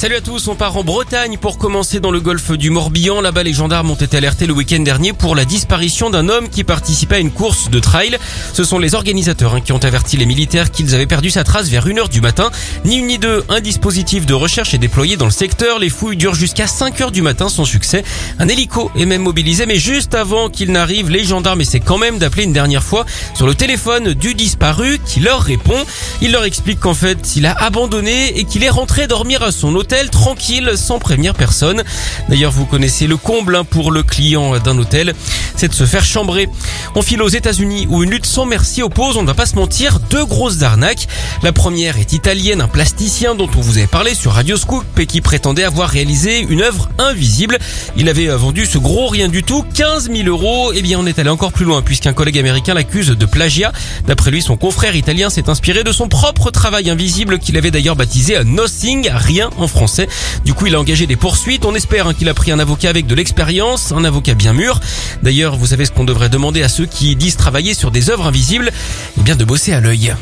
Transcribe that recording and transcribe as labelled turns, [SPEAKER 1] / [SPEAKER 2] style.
[SPEAKER 1] Salut à tous, on part en Bretagne pour commencer dans le golfe du Morbihan. Là-bas, les gendarmes ont été alertés le week-end dernier pour la disparition d'un homme qui participait à une course de trail. Ce sont les organisateurs hein, qui ont averti les militaires qu'ils avaient perdu sa trace vers 1h du matin. Ni une ni deux, un dispositif de recherche est déployé dans le secteur. Les fouilles durent jusqu'à 5h du matin sans succès. Un hélico est même mobilisé, mais juste avant qu'il n'arrive, les gendarmes essaient quand même d'appeler une dernière fois sur le téléphone du disparu qui leur répond. Il leur explique qu'en fait, il a abandonné et qu'il est rentré dormir à son hôtel tranquille sans prévenir personne. D'ailleurs, vous connaissez le comble hein, pour le client d'un hôtel, c'est de se faire chambrer. On file aux États-Unis où une lutte sans merci oppose, on ne va pas se mentir, deux grosses arnaques. La première est italienne, un plasticien dont on vous avait parlé sur Radio Scoop et qui prétendait avoir réalisé une œuvre invisible. Il avait vendu ce gros rien du tout, 15 000 euros. Eh bien, on est allé encore plus loin puisqu'un collègue américain l'accuse de plagiat. D'après lui, son confrère italien s'est inspiré de son propre travail invisible qu'il avait d'ailleurs baptisé Nothing, rien en français. Du coup, il a engagé des poursuites. On espère hein, qu'il a pris un avocat avec de l'expérience, un avocat bien mûr. D'ailleurs, vous savez ce qu'on devrait demander à ceux qui disent travailler sur des œuvres invisibles? Eh bien, de bosser à l'œil.